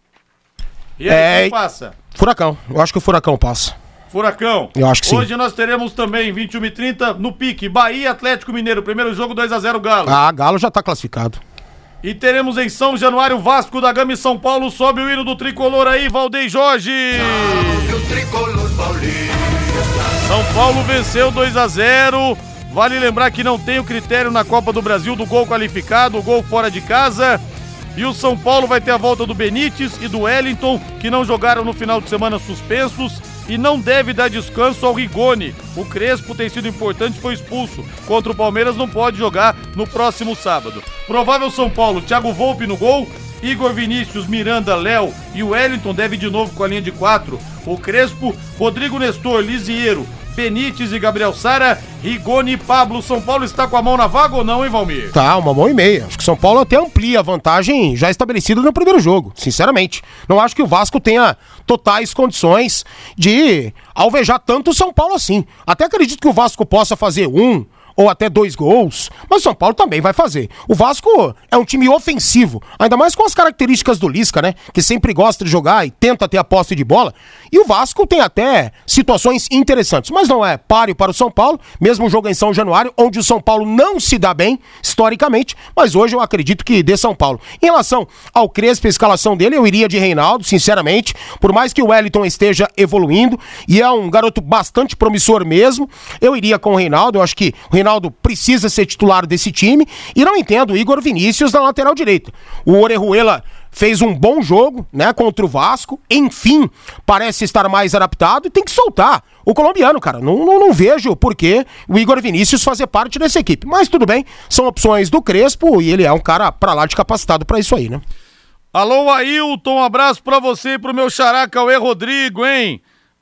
E aí, É, quem passa? Furacão. Eu acho que o Furacão passa. Furacão. Eu acho que sim. Hoje nós teremos também, 21 e 30 no pique, Bahia Atlético Mineiro. Primeiro jogo, 2x0 Galo. Ah, Galo já tá classificado. E teremos em São Januário Vasco da Gama e São Paulo. Sobe o hino do tricolor aí, Valdem Jorge. São Paulo venceu 2 a 0. Vale lembrar que não tem o critério na Copa do Brasil do gol qualificado, o gol fora de casa. E o São Paulo vai ter a volta do Benítez e do Wellington, que não jogaram no final de semana suspensos. E não deve dar descanso ao Rigoni. O Crespo tem sido importante, foi expulso. Contra o Palmeiras não pode jogar no próximo sábado. Provável São Paulo, Thiago Volpe no gol. Igor Vinícius, Miranda, Léo e o Wellington deve de novo com a linha de quatro. O Crespo, Rodrigo Nestor, Lisieiro, Benítez e Gabriel Sara, Rigoni e Pablo. São Paulo está com a mão na vaga ou não, hein, Valmir? Tá, uma mão e meia. Acho que São Paulo até amplia a vantagem já estabelecida no primeiro jogo, sinceramente. Não acho que o Vasco tenha totais condições de alvejar tanto o São Paulo assim. Até acredito que o Vasco possa fazer um ou até dois gols, mas o São Paulo também vai fazer. O Vasco é um time ofensivo, ainda mais com as características do Lisca, né? Que sempre gosta de jogar e tenta ter a posse de bola. E o Vasco tem até situações interessantes, mas não é páreo para o São Paulo, mesmo o jogo em São Januário, onde o São Paulo não se dá bem, historicamente, mas hoje eu acredito que dê São Paulo. Em relação ao Crespo, a escalação dele, eu iria de Reinaldo, sinceramente, por mais que o Wellington esteja evoluindo, e é um garoto bastante promissor mesmo, eu iria com o Reinaldo, eu acho que o Reinaldo precisa ser titular desse time, e não entendo o Igor Vinícius na lateral direita. O Orejuela fez um bom jogo, né, contra o Vasco. Enfim, parece estar mais adaptado e tem que soltar o colombiano, cara. Não, não, não vejo por que o Igor Vinícius fazer parte dessa equipe. Mas tudo bem, são opções do Crespo e ele é um cara pra lá de capacitado pra isso aí, né? Alô, Ailton, um abraço pra você e pro meu xará Cauê Rodrigo, hein?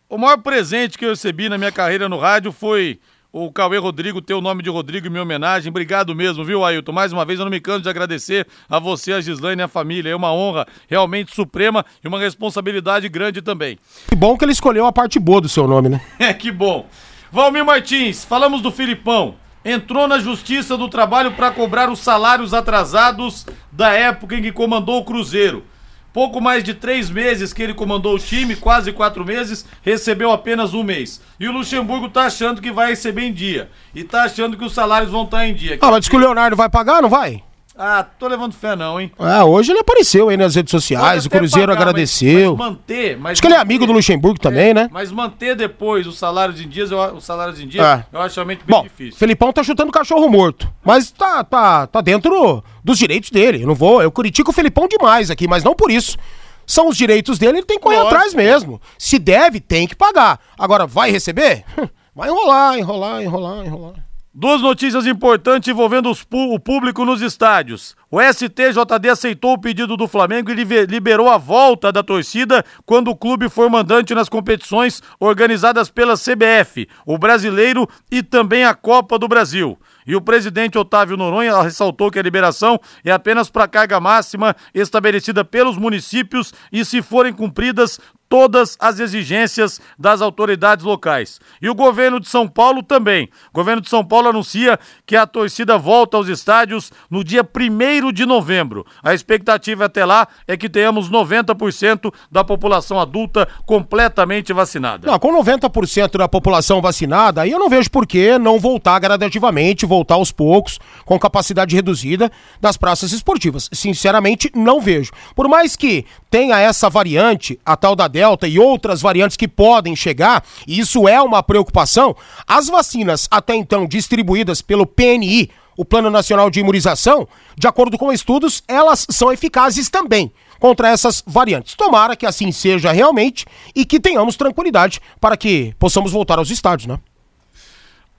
O maior presente que eu recebi na minha carreira no rádio foi o Cauê Rodrigo ter o nome de Rodrigo em minha homenagem. Obrigado mesmo, viu, Ailton? Mais uma vez, eu não me canso de agradecer a você, a Gislaine e a família. É uma honra realmente suprema e uma responsabilidade grande também. Que bom que ele escolheu a parte boa do seu nome, né? [LAUGHS] É, que bom. Valmir Martins, falamos do Filipão. Entrou na Justiça do Trabalho para cobrar os salários atrasados da época em que comandou o Cruzeiro. Pouco mais de três meses que ele comandou o time, quase quatro meses, recebeu apenas um mês. E o Luxemburgo tá achando que vai receber em dia. E tá achando que os salários vão estar em dia. Ah, mas diz que o Leonardo vai pagar, não vai? Ah, tô levando fé não, hein? Ah, hoje ele apareceu aí nas redes sociais, o Cruzeiro pagar, agradeceu. Mas, mas manter, mas Acho que ele é amigo do Luxemburgo também, né? Mas manter depois os salários em dias, eu, os salários em dia, É. eu acho realmente bem Bom, difícil. Felipão tá chutando cachorro morto, mas tá, tá, tá dentro dos direitos dele. Eu não vou, eu critico o Felipão demais aqui, mas não por isso. São os direitos dele, ele tem que correr atrás mesmo. Se deve, tem que pagar. Agora, vai receber? [LAUGHS] Vai enrolar, enrolar, enrolar, enrolar. Duas notícias importantes envolvendo o público nos estádios. O STJD aceitou o pedido do Flamengo e libe- liberou a volta da torcida quando o clube for mandante nas competições organizadas pela CBF, o Brasileiro e também a Copa do Brasil. E o presidente Otávio Noronha ressaltou que a liberação é apenas para a carga máxima estabelecida pelos municípios e se forem cumpridas todas as exigências das autoridades locais. E o governo de São Paulo também. O governo de São Paulo anuncia que a torcida volta aos estádios no dia 1 de novembro. A expectativa até lá é que tenhamos 90% da população adulta completamente vacinada. Não, com 90% da população vacinada, aí eu não vejo por que não voltar gradativamente, voltar aos poucos, com capacidade reduzida das praças esportivas. Sinceramente, não vejo. Por mais que tenha essa variante, a tal da Delta e outras variantes que podem chegar, e isso é uma preocupação, as vacinas até então distribuídas pelo PNI, o Plano Nacional de Imunização, de acordo com estudos, elas são eficazes também contra essas variantes. Tomara que assim seja realmente e que tenhamos tranquilidade para que possamos voltar aos estádios, né?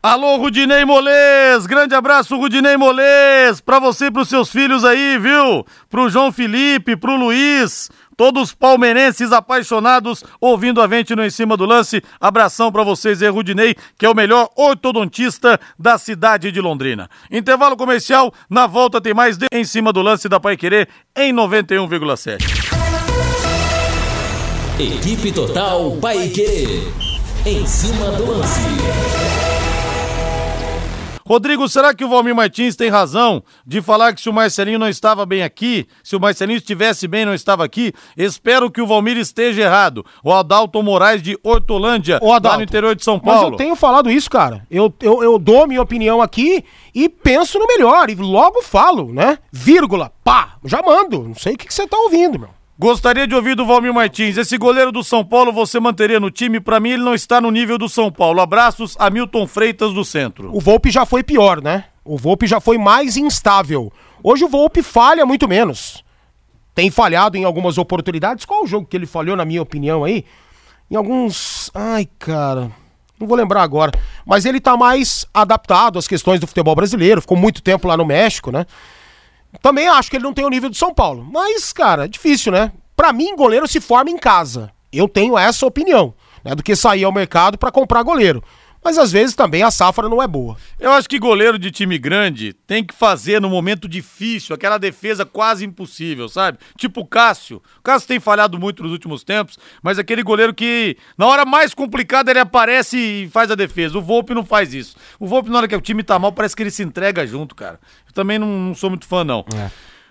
Alô, Rudinei Molês! Grande abraço, Rudinei Molês! Pra você e pros seus filhos aí, viu? Pro João Felipe, pro Luiz. Todos palmeirenses apaixonados ouvindo a gente no Em Cima do Lance. Abração para vocês aí, Rudinei, que é o melhor ortodontista da cidade de Londrina. Intervalo comercial, na volta tem mais de Em Cima do Lance da Pai Querer em 91,7. Equipe Total Paique. Em cima do lance. Rodrigo, será que o Valmir Martins tem razão de falar que se o Marcelinho não estava bem aqui, se o Marcelinho estivesse bem não estava aqui? Espero que o Valmir esteja errado. O Adalto Moraes de Hortolândia, Ô, Adalto, lá no interior de São Paulo. Mas eu tenho falado isso, cara. Eu, eu, eu dou minha opinião aqui e penso no melhor. E logo falo, né? Vírgula, pá, já mando. Não sei o que, que você tá ouvindo, meu. Gostaria de ouvir do Valmir Martins. Esse goleiro do São Paulo você manteria no time? Pra mim ele não está no nível do São Paulo. Abraços, Hamilton Freitas do Centro. O Volpe já foi pior, né? O Volpe já foi mais instável. Hoje o Volpe falha muito menos. Tem falhado em algumas oportunidades. Qual o jogo que ele falhou, na minha opinião, aí? Em alguns. Ai, cara. Não vou lembrar agora. Mas ele tá mais adaptado às questões do futebol brasileiro. Ficou muito tempo lá no México, né? Também acho que ele não tem o nível do São Paulo. Mas, cara, difícil, né? Pra mim, goleiro se forma em casa. Eu tenho essa opinião, né? Do que sair ao mercado pra comprar goleiro. Mas às vezes também a safra não é boa. Eu acho que goleiro de time grande tem que fazer no momento difícil, aquela defesa quase impossível, sabe? Tipo o Cássio. O Cássio tem falhado muito nos últimos tempos, mas aquele goleiro que na hora mais complicada ele aparece e faz a defesa. O Volpe não faz isso. O Volpe na hora que o time tá mal parece que ele se entrega junto, cara. Eu também não, não sou muito fã não.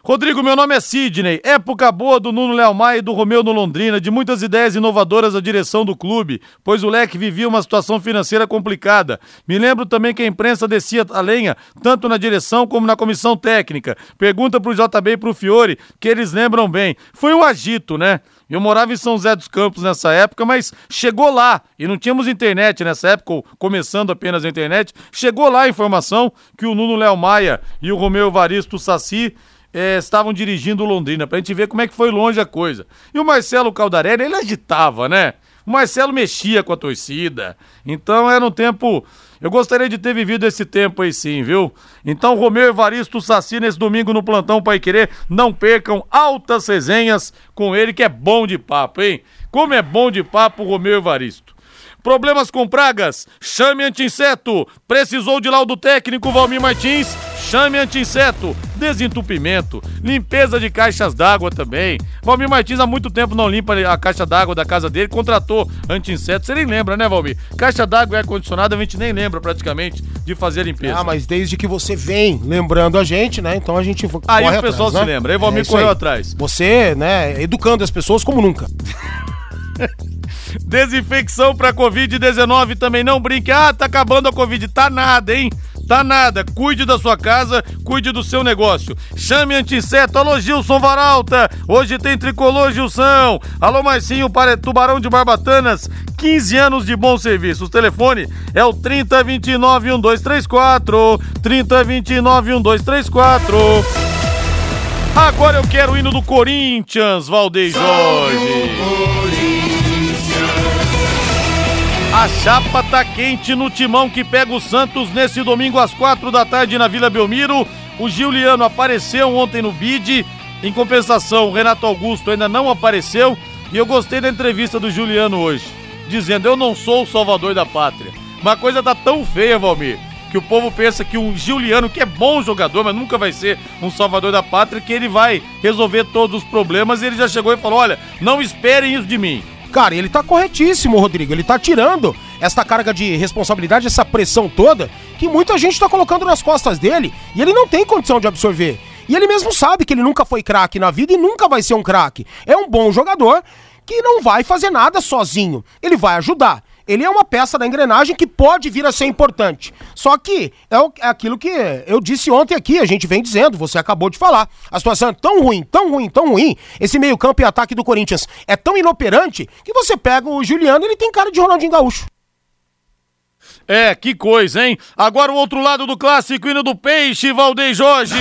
Rodrigo, meu nome é Sidney. Época boa do Nuno Léo Maia e do Romeu no Londrina, de muitas ideias inovadoras da direção do clube, pois o Leque vivia uma situação financeira complicada. Me lembro também que a imprensa descia a lenha, tanto na direção como na comissão técnica. Pergunta pro JB e pro Fiore, que eles lembram bem. Foi um agito, né? Eu morava em São José dos Campos nessa época, mas chegou lá, e não tínhamos internet nessa época, ou começando apenas a internet, chegou lá a informação que o Nuno Léo Maia e o Romeu Evaristo Saci eh, estavam dirigindo Londrina, pra gente ver como é que foi longe a coisa. E o Marcelo Caldarelli, ele agitava, né? O Marcelo mexia com a torcida. Então era um tempo. Eu gostaria de ter vivido esse tempo aí sim, viu? Então, Romeu Evaristo Saci, nesse domingo no Plantão Pai Querer, não percam altas resenhas com ele, que é bom de papo, hein? Como é bom de papo Romeu Evaristo. Problemas com pragas? Chame Anti-Inseto. Precisou de laudo técnico, Valmir Martins? Chame Anti-Inseto. Desentupimento, limpeza de caixas d'água também. Valmir Martins há muito tempo não limpa a caixa d'água da casa dele, contratou Anti-Inseto. Você nem lembra, né, Valmir? Caixa d'água e ar-condicionado a gente nem lembra praticamente de fazer a limpeza. Ah, mas desde que você vem lembrando a gente, né? Então a gente Aí o pessoal atrás, se né? lembra. Aí o Valmir É correu aí. atrás. Você, né, educando as pessoas como nunca. [LAUGHS] Desinfecção para Covid-19 também não brinque. Ah, tá acabando a Covid. Tá nada, hein? Tá nada. Cuide da sua casa, cuide do seu negócio. Chame Antisseto. Alô, Gilson Varalta. Hoje tem tricolor, Gilson. Alô, Marcinho, para Tubarão de Barbatanas. 15 anos de bom serviço. O telefone é o 3029-1234. 3029-1234. Agora eu quero o hino do Corinthians, Valdeir Jorge. A chapa tá quente no timão que pega o Santos nesse domingo às quatro da tarde na Vila Belmiro. O Giuliano apareceu ontem no bid. Em compensação, o Renato Augusto ainda não apareceu. E eu gostei da entrevista do Juliano hoje, dizendo: Eu não sou o salvador da pátria. Uma coisa tá tão feia, Valmir, que o povo pensa que um Giuliano, que é bom jogador, mas nunca vai ser um salvador da pátria, que ele vai resolver todos os problemas. E ele já chegou e falou: Olha, não esperem isso de mim. Cara, ele tá corretíssimo, Rodrigo. Ele tá tirando essa carga de responsabilidade, essa pressão toda que muita gente tá colocando nas costas dele e ele não tem condição de absorver. E ele mesmo sabe que ele nunca foi craque na vida e nunca vai ser um craque. É um bom jogador que não vai fazer nada sozinho. Ele vai ajudar. Ele é uma peça da engrenagem que pode vir a ser importante. Só que é, o- é aquilo que eu disse ontem aqui, a gente vem dizendo, você acabou de falar. A situação é tão ruim, tão ruim, tão ruim. Esse meio-campo e ataque do Corinthians é tão inoperante que você pega o Juliano, ele tem cara de Ronaldinho Gaúcho. É, que coisa, hein? Agora o outro lado do clássico, hino do Peixe, Valdeir Jorge.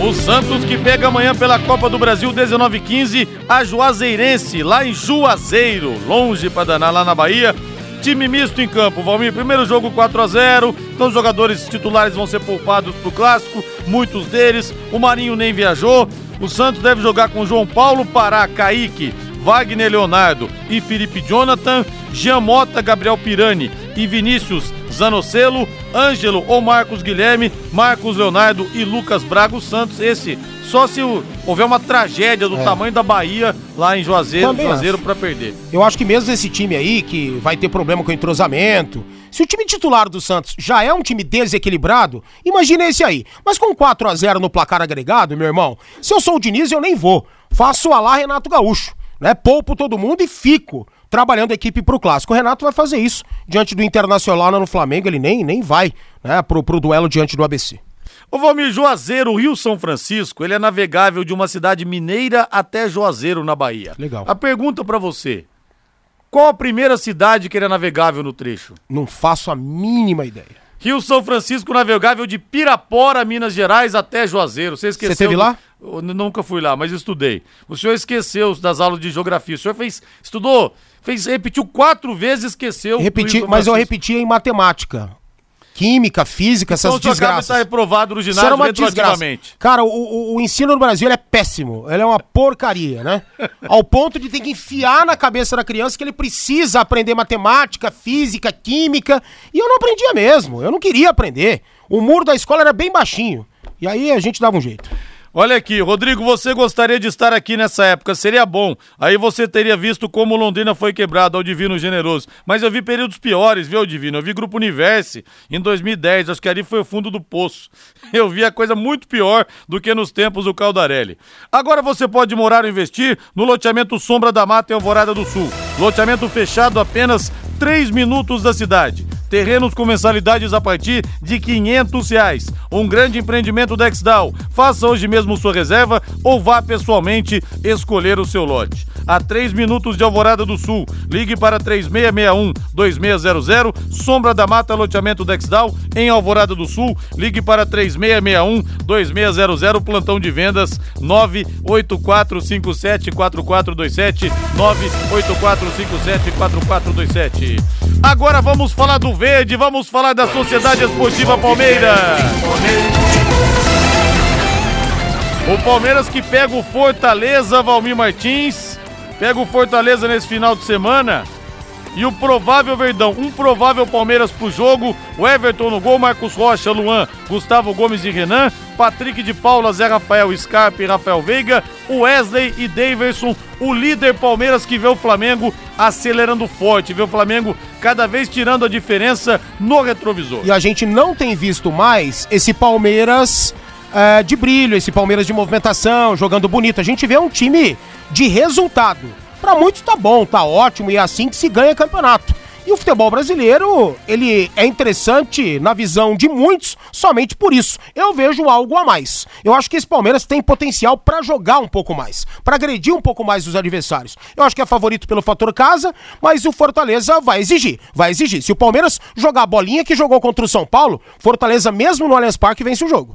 O Santos que pega amanhã pela Copa do Brasil 1915 a Juazeirense, lá em Juazeiro, longe pra danar, lá na Bahia. Time misto em campo, Valmir. Primeiro jogo 4 a 0 Então os jogadores titulares vão ser poupados pro clássico, muitos deles. O Marinho nem viajou. O Santos deve jogar com João Paulo, Pará, Kaique, Wagner Leonardo e Felipe Jonathan, Giamota, Gabriel Pirani e Vinícius Zanocelo, Ângelo ou Marcos Guilherme, Marcos Leonardo e Lucas Braga Santos. Esse só se houver uma tragédia do é. tamanho da Bahia lá em Juazeiro, Juazeiro para perder. Eu acho que mesmo esse time aí que vai ter problema com entrosamento, se o time titular do Santos já é um time desequilibrado, imagina esse aí. Mas com 4 a 0 no placar agregado, meu irmão, se eu sou o Diniz, eu nem vou. Faço a lá Renato Gaúcho, né? Poupo todo mundo e fico trabalhando a equipe pro clássico. O Renato vai fazer isso diante do Internacional no Flamengo, ele nem, nem vai, né, pro, pro duelo diante do ABC. O Valmir Juazeiro, Rio São Francisco, ele é navegável de uma cidade mineira até Juazeiro, na Bahia. Legal. A pergunta para você: qual a primeira cidade que ele é navegável no trecho? Não faço a mínima ideia. Rio São Francisco navegável de Pirapora, Minas Gerais até Juazeiro. Você esqueceu? Você esteve lá? Eu nunca fui lá, mas estudei. O senhor esqueceu das aulas de geografia. O senhor fez, estudou, fez, repetiu quatro vezes, esqueceu. Repeti, mas eu repetia em matemática química, física, essas então, desgraças. Então reprovado no ginásio uma retroativamente. Cara, o, o, o, ensino no Brasil é péssimo. Ele é uma porcaria, né? [LAUGHS] Ao ponto de ter que enfiar na cabeça da criança que ele precisa aprender matemática, física, química. E eu não aprendia mesmo. Eu não queria aprender. O muro da escola era bem baixinho. E aí a gente dava um jeito. Olha aqui, Rodrigo, você gostaria de estar aqui nessa época, seria bom. Aí você teria visto como Londrina foi quebrado ao Divino Generoso. Mas eu vi períodos piores, viu, Divino? Eu vi Grupo Universe em 2010, acho que ali foi o fundo do poço. [LAUGHS] Eu vi a coisa muito pior do que nos tempos do Caldarelli. Agora você pode morar ou investir no loteamento Sombra da Mata em Alvorada do Sul. Loteamento fechado apenas 3 minutos da cidade. Terrenos com mensalidades a partir de 500 reais. Um grande empreendimento da Exdal. Faça hoje mesmo sua reserva ou vá pessoalmente escolher o seu lote. A 3 minutos de Alvorada do Sul. Ligue para 3661-2600. Sombra da Mata, loteamento Dexdal, em Alvorada do Sul. Ligue para 3661-2600. Plantão de vendas 98457-4427. 98457-4427. Agora vamos falar do Verde, vamos falar da Sociedade Esportiva Palmeiras. O Palmeiras que pega o Fortaleza, Valmir Martins, pega o Fortaleza nesse final de semana. E o provável Verdão, um provável Palmeiras pro jogo, o Everton no gol, Marcos Rocha, Luan, Gustavo Gomes e Renan, Patrick de Paula, Zé Rafael, Scarpe e Rafael Veiga, Wesley e Daverson, o líder Palmeiras que vê o Flamengo acelerando forte, vê o Flamengo cada vez tirando a diferença no retrovisor. E a gente não tem visto mais esse Palmeiras é, de brilho, esse Palmeiras de movimentação, jogando bonito. A gente vê um time de resultado. Para muitos tá bom, tá ótimo e é assim que se ganha campeonato. E o futebol brasileiro, ele é interessante na visão de muitos, somente por isso. Eu vejo algo a mais. Eu acho que esse Palmeiras tem potencial para jogar um pouco mais, para agredir um pouco mais os adversários. Eu acho que é favorito pelo fator casa, mas o Fortaleza vai exigir, vai exigir. Se o Palmeiras jogar a bolinha que jogou contra o São Paulo, Fortaleza mesmo no Allianz Parque vence o jogo.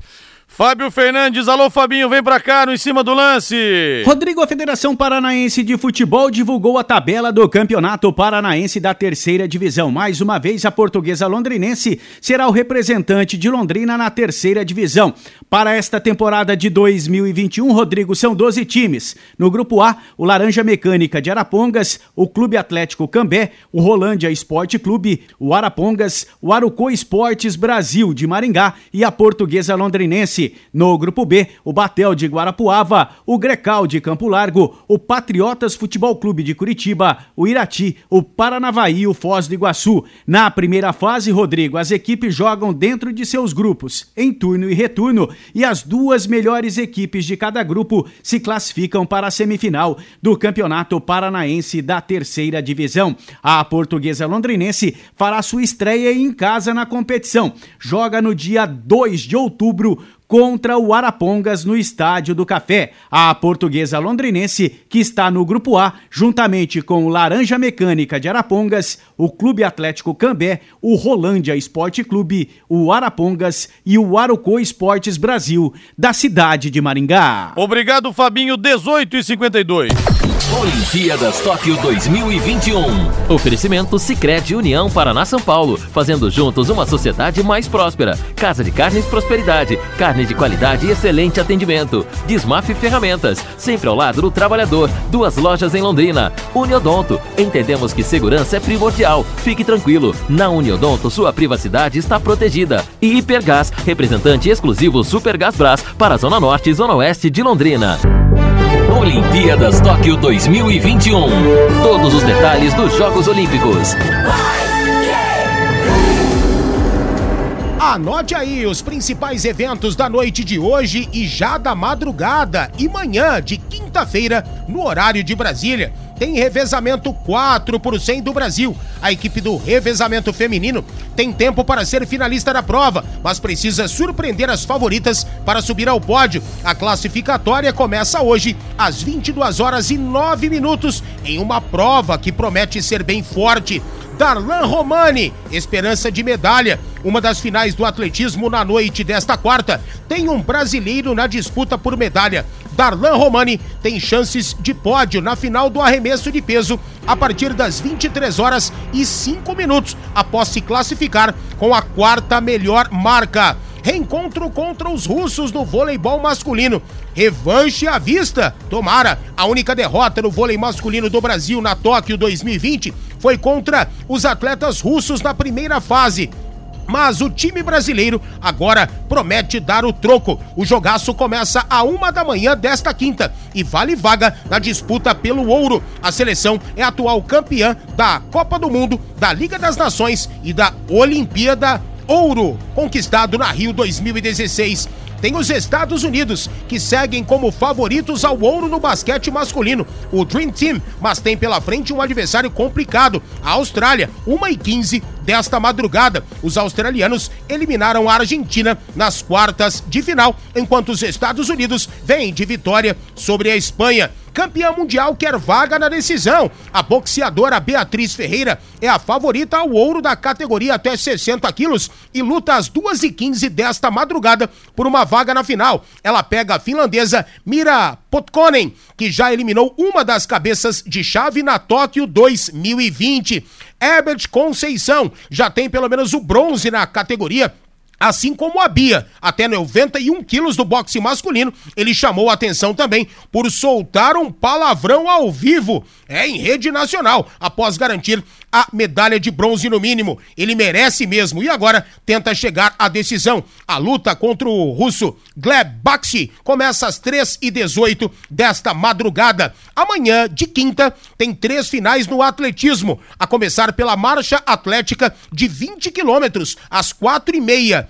Fábio Fernandes, alô Fabinho, vem pra cá no Em Cima do Lance. Rodrigo, a Federação Paranaense de Futebol divulgou a tabela do Campeonato Paranaense da Terceira Divisão. Mais uma vez, a portuguesa londrinense será o representante de Londrina na Terceira Divisão. Para esta temporada de 2021, Rodrigo, são 12 times. No grupo A, o Laranja Mecânica de Arapongas, o Clube Atlético Cambé, o Rolândia Esporte Clube, o Arapongas, o Arucô Esportes Brasil de Maringá e a portuguesa londrinense no grupo B, o Batel de Guarapuava, o Grecal de Campo Largo, o Patriotas Futebol Clube de Curitiba, o Irati, o Paranavaí e o Foz do Iguaçu. Na primeira fase, Rodrigo, as equipes jogam dentro de seus grupos, em turno e retorno, e as duas melhores equipes de cada grupo se classificam para a semifinal do Campeonato Paranaense da Terceira Divisão. A portuguesa londrinense fará sua estreia em casa na competição. Joga no dia 2 de outubro contra o Arapongas no Estádio do Café. A portuguesa londrinense, que está no Grupo A, juntamente com o Laranja Mecânica de Arapongas, o Clube Atlético Cambé, o Rolândia Esporte Clube, o Arapongas e o Arucô Esportes Brasil, da cidade de Maringá. Obrigado, Fabinho, 18 e 52. Olimpíadas Tóquio 2021. Oferecimento Sicredi União Paraná São Paulo, fazendo juntos uma sociedade mais próspera. Casa de Carnes Prosperidade, carne de qualidade e excelente atendimento. Desmaf Ferramentas, sempre ao lado do trabalhador. Duas lojas em Londrina. Uniodonto, entendemos que segurança é primordial. Fique tranquilo, na Uniodonto sua privacidade está protegida. E Hipergás, representante exclusivo Supergás Brás para a Zona Norte e Zona Oeste de Londrina. Olimpíadas Tóquio 2021. Todos os detalhes dos Jogos Olímpicos. Anote aí os principais eventos da noite de hoje e já da madrugada e manhã de quinta-feira no horário de Brasília tem revezamento 4 por 100 do Brasil. A equipe do revezamento feminino tem tempo para ser finalista da prova, mas precisa surpreender as favoritas para subir ao pódio. A classificatória começa hoje às 22 horas e 9 minutos em uma prova que promete ser bem forte. Darlan Romani, esperança de medalha. Uma das finais do atletismo na noite desta quarta tem um brasileiro na disputa por medalha. Darlan Romani tem chances de pódio na final do arremesso de peso a partir das 23 horas e 5 minutos, após se classificar com a quarta melhor marca. Reencontro contra os russos no voleibol masculino. Revanche à vista. Tomara. A única derrota no vôlei masculino do Brasil na Tóquio 2020 foi contra os atletas russos na primeira fase. Mas o time brasileiro agora promete dar o troco. O jogaço começa a uma da manhã desta quinta e vale vaga na disputa pelo ouro. A seleção é atual campeã da Copa do Mundo, da Liga das Nações e da Olimpíada Ouro, conquistado na Rio 2016 tem os Estados Unidos, que seguem como favoritos ao ouro no basquete masculino, o Dream Team, mas tem pela frente um adversário complicado, a Austrália, 1 e 15 desta madrugada. Os australianos eliminaram a Argentina nas quartas de final, enquanto os Estados Unidos vêm de vitória sobre a Espanha campeã mundial quer vaga na decisão. A boxeadora Beatriz Ferreira é a favorita ao ouro da categoria até 60 quilos e luta às 2h15 desta madrugada por uma vaga na final. Ela pega a finlandesa Mira Potkonen, que já eliminou uma das cabeças de chave na Tóquio 2020. Herbert Conceição já tem pelo menos o bronze na categoria assim como a Bia, até 91 quilos do boxe masculino. Ele chamou a atenção também por soltar um palavrão ao vivo, é em rede nacional, após garantir a medalha de bronze no mínimo. Ele merece mesmo e agora tenta chegar à decisão. A luta contra o russo Gleb Bakshi começa às 3 e 18 desta madrugada. Amanhã, de quinta, tem três finais no atletismo, a começar pela marcha atlética de 20 quilômetros às quatro e meia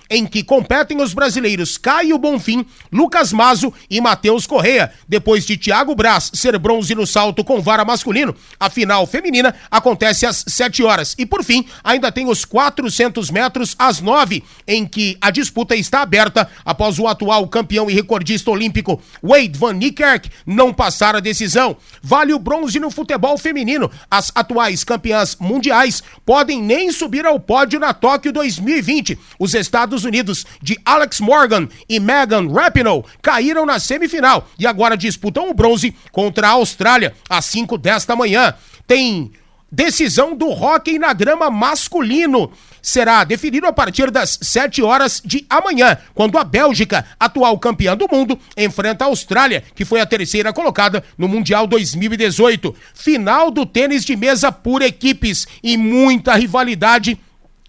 em que competem os brasileiros Caio Bonfim, Lucas Mazo e Matheus Correia. Depois de Thiago Braz ser bronze no salto com vara masculino, a final feminina acontece às 7 horas. E por fim, ainda tem os 400 metros às 9, em que a disputa está aberta após o atual campeão e recordista olímpico Wade Van Niekerk não passar a decisão. Vale o bronze no futebol feminino. As atuais campeãs mundiais podem nem subir ao pódio na Tóquio 2020. Os Estados Estados Unidos de Alex Morgan e Megan Rapinoe caíram na semifinal e agora disputam o bronze contra a Austrália às 5 desta manhã. Tem decisão do hóquei na grama masculino. Será definido a partir das 7 horas de amanhã, quando a Bélgica, atual campeã do mundo, enfrenta a Austrália, que foi a terceira colocada no Mundial 2018. Final do tênis de mesa por equipes e muita rivalidade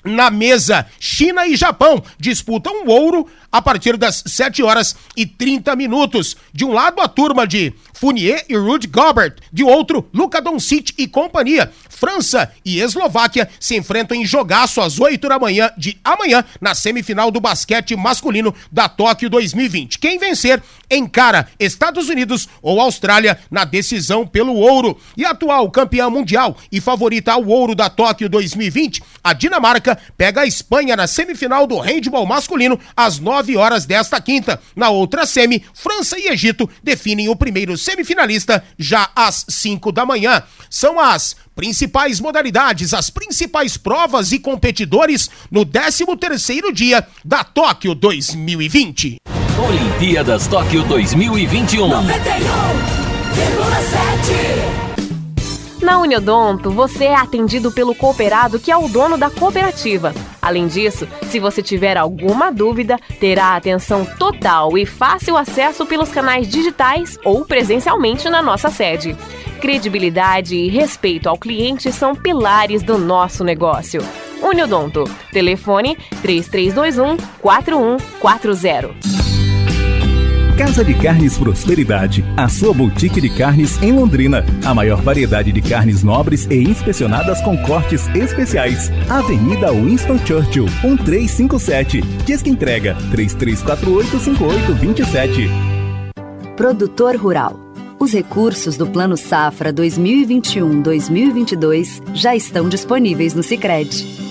na mesa. China e Japão disputam o ouro a partir das 7 horas e 30 minutos. De um lado, a turma de Fournier e Rudy Gobert. De outro, Luca Doncic e companhia. França e Eslováquia se enfrentam em jogaço às 8 da manhã de amanhã na semifinal do basquete masculino da Tóquio 2020. Quem vencer encara Estados Unidos ou Austrália na decisão pelo ouro. E atual campeã mundial e favorita ao ouro da Tóquio 2020, a Dinamarca pega a Espanha na semifinal do handball masculino às 9 horas desta quinta. Na outra semi, França e Egito definem o primeiro semifinalista já às 5 da manhã. São as principais modalidades, as principais provas e competidores no 13º dia da Tóquio 2020. Olimpíadas Tóquio 2021. 91,7 Na Uniodonto, você é atendido pelo cooperado que é o dono da cooperativa. Além disso, se você tiver alguma dúvida, terá atenção total e fácil acesso pelos canais digitais ou presencialmente na nossa sede. Credibilidade e respeito ao cliente são pilares do nosso negócio. Uniodonto. Telefone 3321 4140. Casa de Carnes Prosperidade, a sua boutique de carnes em Londrina. A maior variedade de carnes nobres e inspecionadas com cortes especiais. Avenida Winston Churchill, 1357. Disque entrega 33485827. Produtor Rural. Os recursos do Plano Safra 2021-2022 já estão disponíveis no Sicredi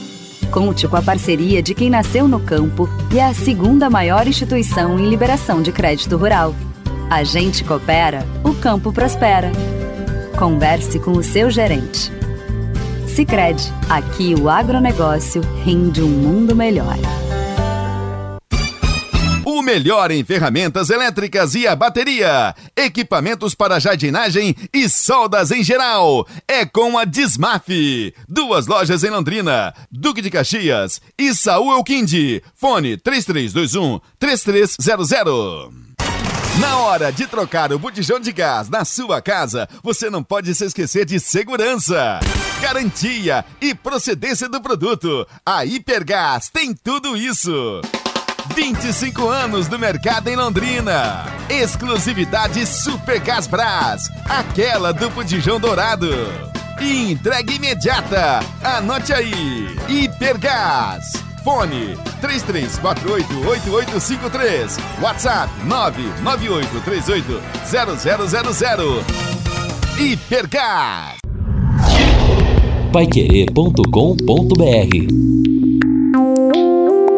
Conte com a parceria de quem nasceu no campo e é a segunda maior instituição em liberação de crédito rural. A gente coopera, o campo prospera. Converse com o seu gerente. Sicredi, aqui o agronegócio rende um mundo melhor. O melhor em ferramentas elétricas e a bateria, equipamentos para jardinagem e soldas em geral. É com a Dismaf. Duas lojas em Londrina, Duque de Caxias e Saúl Elquinde. Fone 3321 3300. Na hora de trocar o botijão de gás na sua casa, você não pode se esquecer de segurança, garantia e procedência do produto. A Hipergás tem tudo isso. 25 anos do mercado em Londrina. Exclusividade Super Gás Brás, aquela do Pudijão Dourado. E entrega imediata. Anote aí. Hipergás. Fone 33488853. WhatsApp 998380000. Hipergás. Paiquerê.com.br